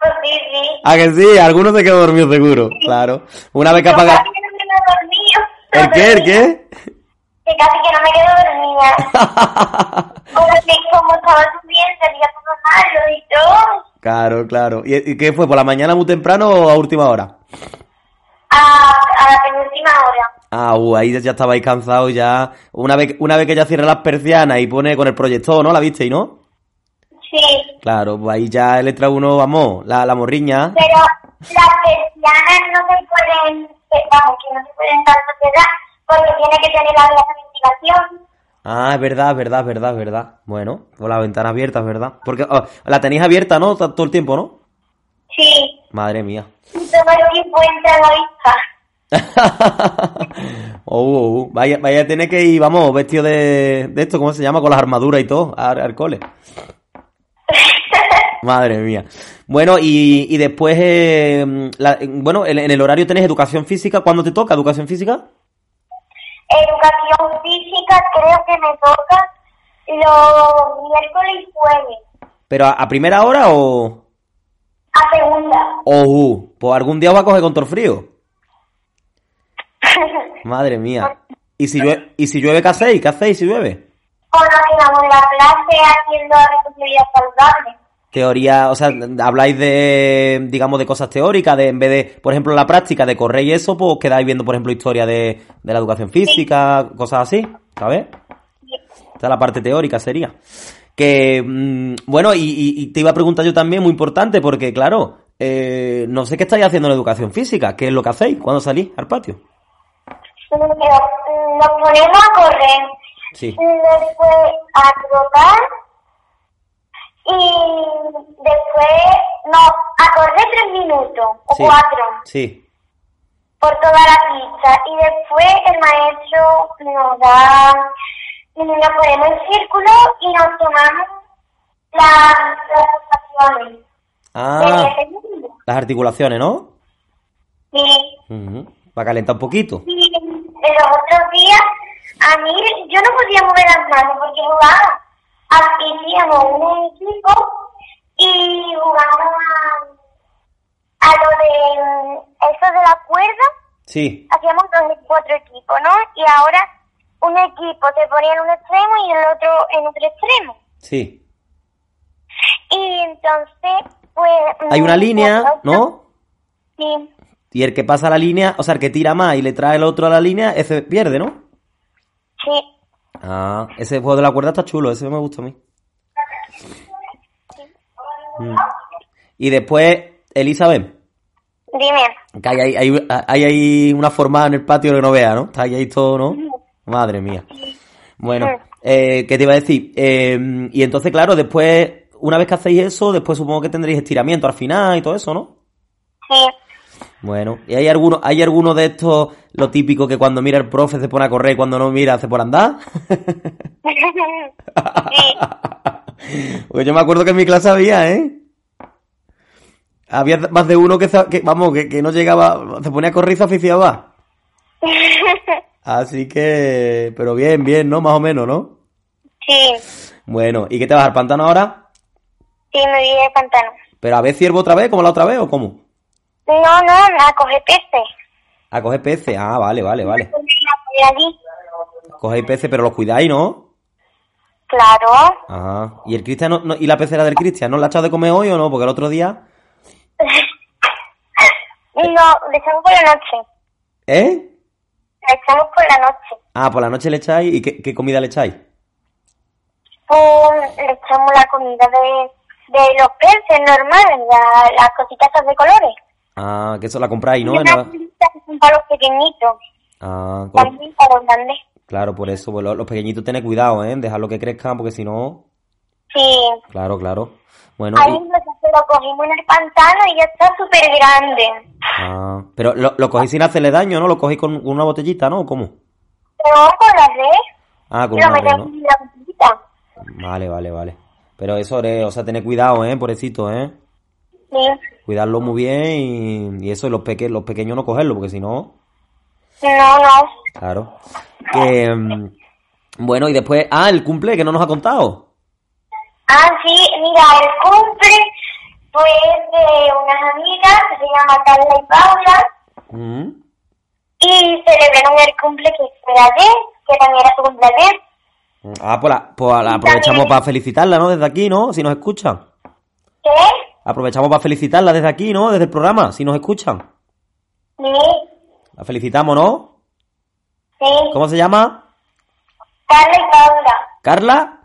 Pues sí, sí. ah, que sí, alguno se quedó dormido seguro, claro. Una vez que apaga... no. ¿El qué? ¿El qué? Que casi que no me quedo dormida. Porque como estaba subiendo, todo malo y todo. claro, claro. ¿Y, y qué fue? ¿Por la mañana muy temprano o a última hora? A, a la penúltima hora. Ah, uh, ahí ya estabais cansados ya. Una vez, una vez que ya cierra las persianas y pone con el proyector, ¿no? ¿La visteis, no? Sí. Claro, pues ahí ya le entra uno, vamos, la, la morriña. Pero las persianas no se pueden, eh, vamos, que no se pueden tanto cerrar porque tiene que tener la ventilación. Ah, es verdad, es verdad, es verdad, es verdad. Bueno, con la ventana abierta, es verdad. Porque oh, la tenéis abierta, ¿no? Todo el tiempo, ¿no? Sí. Madre mía. Oh, oh. Vaya, vaya, tiene que ir, vamos, vestido de, de esto, ¿cómo se llama? Con las armaduras y todo, al, al cole. Madre mía. Bueno, y, y después, eh, la- bueno, en, en el horario tenés educación física. ¿Cuándo te toca educación física? Educación física creo que me toca los miércoles y jueves. ¿Pero a, a primera hora o...? A segunda. Oh, uh, pues algún día va a coger con todo el frío. Madre mía. ¿Y si llueve, ¿y si llueve qué hacéis? ¿Qué hacéis si llueve? Con lo que vamos en la clase haciendo responsabilidad saludable. Teoría, o sea, habláis de, digamos, de cosas teóricas, de en vez de, por ejemplo, la práctica de correr y eso, pues quedáis viendo, por ejemplo, historia de, de la educación física, cosas así, ¿sabes? Esta es la parte teórica sería. Que, mm, bueno, y, y- te iba a preguntar yo también, muy importante, porque claro, eh, no sé qué estáis haciendo en educación física, ¿qué es lo que hacéis cuando salís al patio? Pero nos ponemos a correr, Sí. después a trotar y después, no, a correr tres minutos o Sí. cuatro Sí. por toda la pista y después el maestro nos da, nos ponemos en círculo y nos tomamos las, las pulsaciones. Ah, las articulaciones, ¿no? Sí. Ujú. Para calentar un poquito. Y en los otros días, a mí, yo no podía mover las manos porque jugaba. Hacíamos un equipo y jugábamos a, a lo de eso de la cuerda. Sí. Hacíamos dos, cuatro equipos, ¿no? Y ahora un equipo se ponía en un extremo y el otro en otro extremo. Sí. Y entonces, pues... Hay una línea, ¿no? Sí, Y el que pasa la línea, o sea, el que tira más y le trae el otro a la línea, ese pierde, ¿no? sí. Ah, ese juego de la cuerda está chulo, ese me gusta a mí. Mm. Y después, Elizabeth, Dime. que hay, hay, hay, hay ahí una formada en el patio que no vea, ¿no? Está ahí, ahí todo, ¿no? Madre mía. Bueno, eh, ¿qué te iba a decir? Eh, y entonces, claro, después, una vez que hacéis eso, después supongo que tendréis estiramiento al final y todo eso, ¿no? Sí. Bueno, ¿y hay alguno, hay alguno de estos, lo típico que cuando mira el profe se pone a correr y cuando no mira se pone a andar? sí. Pues yo me acuerdo que en mi clase había, ¿eh? Había más de uno que, que, vamos, que, que no llegaba, se ponía a correr y se aficiaba. Así que, pero bien, bien, ¿no? Más o menos, ¿no? Sí, Bueno, ¿y qué te vas al pantano ahora? sí, me vi de pantano. ¿Pero a ver ciervo otra vez, como la otra vez, o cómo? No, no, a coger peces. A coger peces, ah, vale, vale, vale. Cogéis peces, pero los cuidáis, ¿no? Claro. Ah, ¿y el Cristian no- no- y la pecera del Cristian, ¿no la ha echado de comer hoy o no? Porque el otro día, No, le echamos por la noche. ¿eh? Le echamos por la noche. Ah, por la noche le echáis, ¿y qué, qué comida le echáis? Pues le echamos la comida de, de los peces normales, la- las cositas de colores. Ah, que eso la compráis, ¿no? La- son para los pequeñitos, Ah, también para los grandes. claro, por eso, pues los, los pequeñitos tened cuidado, ¿eh? Dejarlo que crezcan, porque si no... Sí. Claro, claro. Bueno, Ahí y- nosotros lo cogimos en el pantano y ya está súper grande. ah, pero lo, lo cogí sin hacerle daño, ¿no? Lo cogí con una botellita, ¿no? ¿O ¿Cómo? Pero con la red, Ah, con una red, ¿no? en la botellita. Vale, vale, vale. Pero eso, eh, o sea, tener cuidado, ¿eh? Pobrecito, ¿eh? Sí. Cuidarlo muy bien y, y eso, y los, peque los pequeños no cogerlo, porque si no, No, no. claro. Que, mm, bueno, y después, ah, el cumple, que no nos ha contado. Ah, sí, mira, el cumple fue de unas amigas que se llaman Carla y Paula Mm. y celebraron el cumple que fue ayer, que también era su cumpleaños. Ah, pues, la, pues la aprovechamos para felicitarla, ¿no? Desde aquí, ¿no? Si nos escuchan. ¿Qué? Aprovechamos para felicitarla desde aquí, ¿no? Desde el programa, si nos escuchan. Sí, La felicitamos, ¿no? sí. ¿Cómo se llama? Carla y Paula. ¿Carla?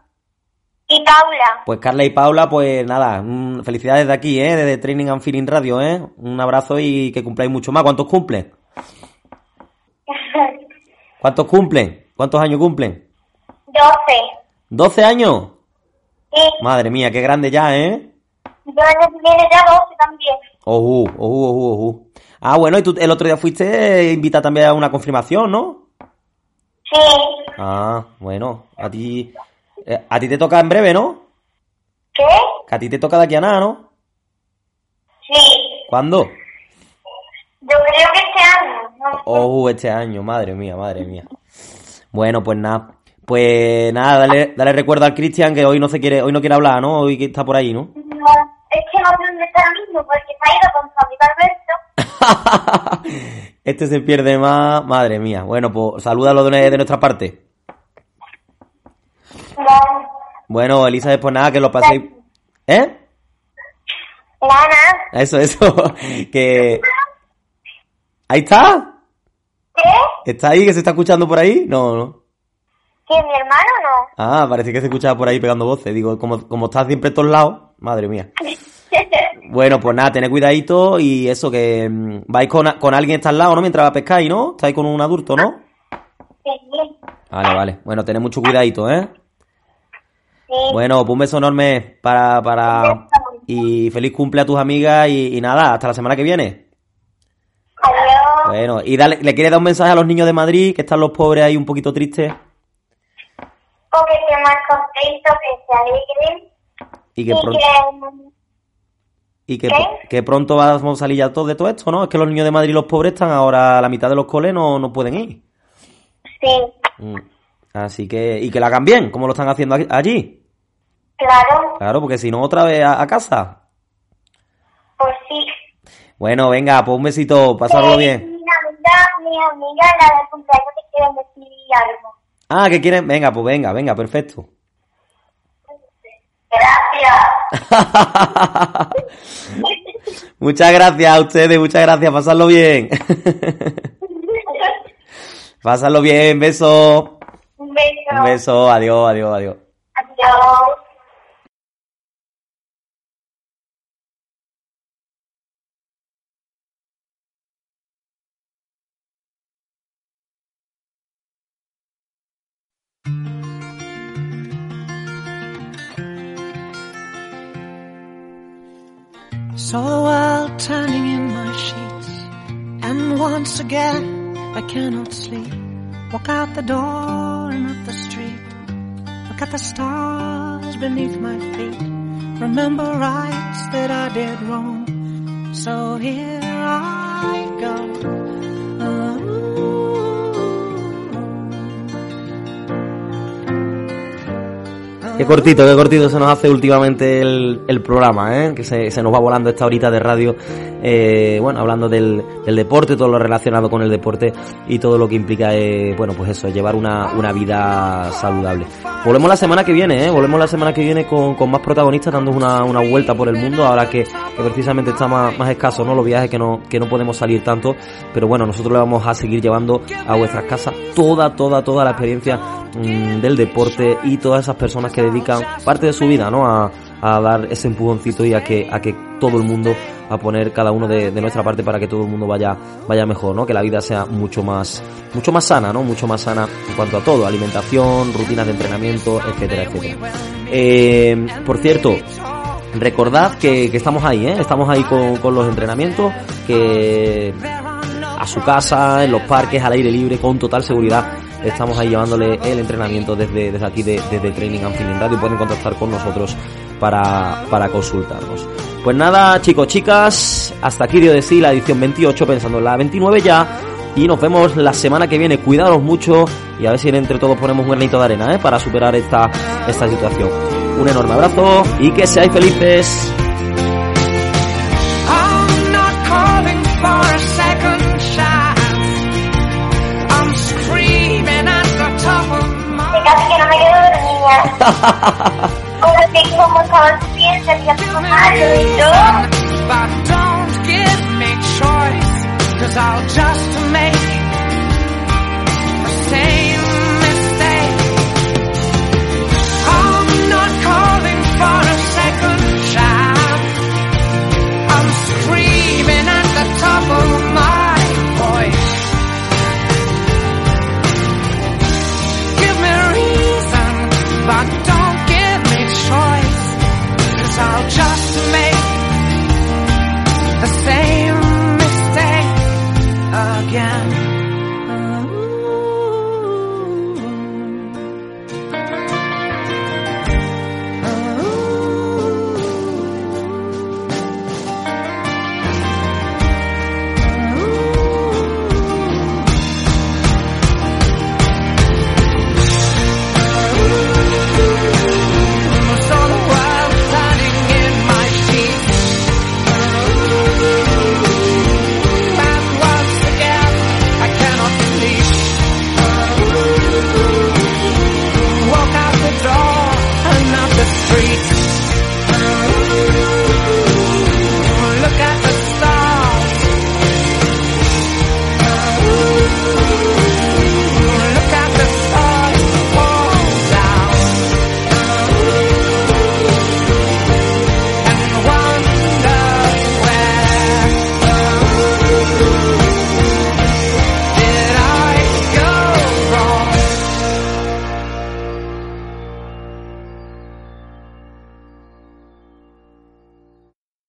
Y Paula. Pues Carla y Paula, pues nada, mm, felicidades de aquí, ¿eh? Desde Training and Feeling Radio, ¿eh? Un abrazo y que cumpláis mucho más. ¿Cuántos cumplen? ¿Cuántos cumplen? ¿Cuántos años cumplen? 12. ¿12 años? Sí, Madre mía, qué grande ya, ¿eh? yo viene ya 12 también. Ojú, ojú, ojú, ojú. Ah, bueno, y tú el otro día fuiste invita también a una confirmación, ¿no? Sí, Ah, bueno, a ti... eh, a ti te toca en breve, ¿no? ¿qué? Que a ti te toca de aquí a nada, ¿no? Sí, ¿Cuándo? yo creo que este año. ¿no? Oh, este año, madre mía, madre mía. Bueno, pues nada. Pues nada, dale, dale recuerdo al Cristian que hoy no se quiere, hoy no quiere hablar, ¿no? Hoy que está por ahí, ¿no? No, es que no sé dónde está ahora mismo porque se ha ido con su amigo Alberto. este se pierde más, madre mía. Bueno, pues salúdalo de, de nuestra parte. No, Bueno, Elizabeth, pues nada, que lo paséis. ¿Eh? Lana, Eso, eso. que. Ahí está. ¿qué? ¿Está ahí que se está escuchando por ahí? No, no. ¿Quién, mi hermano no? Ah, parece que se escuchaba por ahí pegando voces. Digo, como, como estás siempre en todos lados, madre mía. Bueno, pues nada, tened cuidadito y eso, que mm, vais con, con alguien está al lado, ¿no? Mientras pescáis, ¿no? Estáis con un adulto, ¿no? Sí, Vale, vale. Bueno, tened mucho cuidadito, ¿eh? Bueno, pues un beso enorme para, para... Y feliz cumple a tus amigas y, y nada, hasta la semana que viene. Adiós. Bueno, y dale, ¿le quieres dar un mensaje a los niños de Madrid, que están los pobres ahí un poquito tristes? Porque esté más contento, que se alegren Y que, y pronto, que... y que, que pronto vamos a salir ya todos de todo esto, ¿no? Es que los niños de Madrid, los pobres, están ahora a la mitad de los coles, no, no pueden ir. Sí, Mm. Así que, y que la hagan bien, como lo están haciendo allí. Claro, Claro, porque si no, otra vez a, a casa. pues sí. Bueno, venga, pues un besito, pasarlo bien. Mi amiga, mi amiga, la del cumpleaños, te quieren decir algo. Ah, que quieren, venga, pues venga, venga, perfecto. Gracias. muchas gracias a ustedes, muchas gracias, pasarlo bien. pasarlo bien, beso. Un beso. Un beso, adiós, adiós, adiós. Adiós. Saw the world turning in my sheets, and once again I cannot sleep. Walk out the door and up the street. Look at the stars beneath my feet. Remember rights that I did wrong. So here I go. Qué cortito, qué cortito se nos hace últimamente el, el programa, ¿eh? Que se, se nos va volando esta horita de radio, eh, bueno, hablando del, del deporte, todo lo relacionado con el deporte y todo lo que implica, eh, bueno, pues eso, llevar una, una vida saludable. Volvemos la semana que viene, ¿eh? Volvemos la semana que viene con, con más protagonistas dando una, una vuelta por el mundo, ahora que, que precisamente está más, más escaso, ¿no? Los viajes que no, que no podemos salir tanto, pero bueno, nosotros le vamos a seguir llevando a vuestras casas toda, toda, toda la experiencia mm, del deporte y todas esas personas que dedican parte de su vida, ¿no? A, a dar ese empujoncito y a que, a que todo el mundo a poner cada uno de, nuestra parte para que todo el mundo vaya, vaya mejor, ¿no? Que la vida sea mucho más, mucho más sana, ¿no? Mucho más sana en cuanto a todo, alimentación, rutinas de entrenamiento, etcétera, etcétera. Eh, por cierto, recordad que, estamos ahí, ¿eh? Estamos ahí con, con los entrenamientos, que a su casa, en los parques, al aire libre, con total seguridad. Estamos ahí llevándole el entrenamiento desde, desde aquí, de, desde Training and Feeling Radio. Pueden contactar con nosotros para, para consultarnos. Pues nada, chicos, chicas, hasta aquí dio de sí la edición 28, pensando en la 29 ya. Y nos vemos la semana que viene. Cuidados mucho y a ver si entre todos ponemos un granito de arena ¿eh? para superar esta, esta situación. Un enorme abrazo y que seáis felices. Ahora que como estaba bien, salía tu Mario y yo. But don't give me choice, cause I'll just make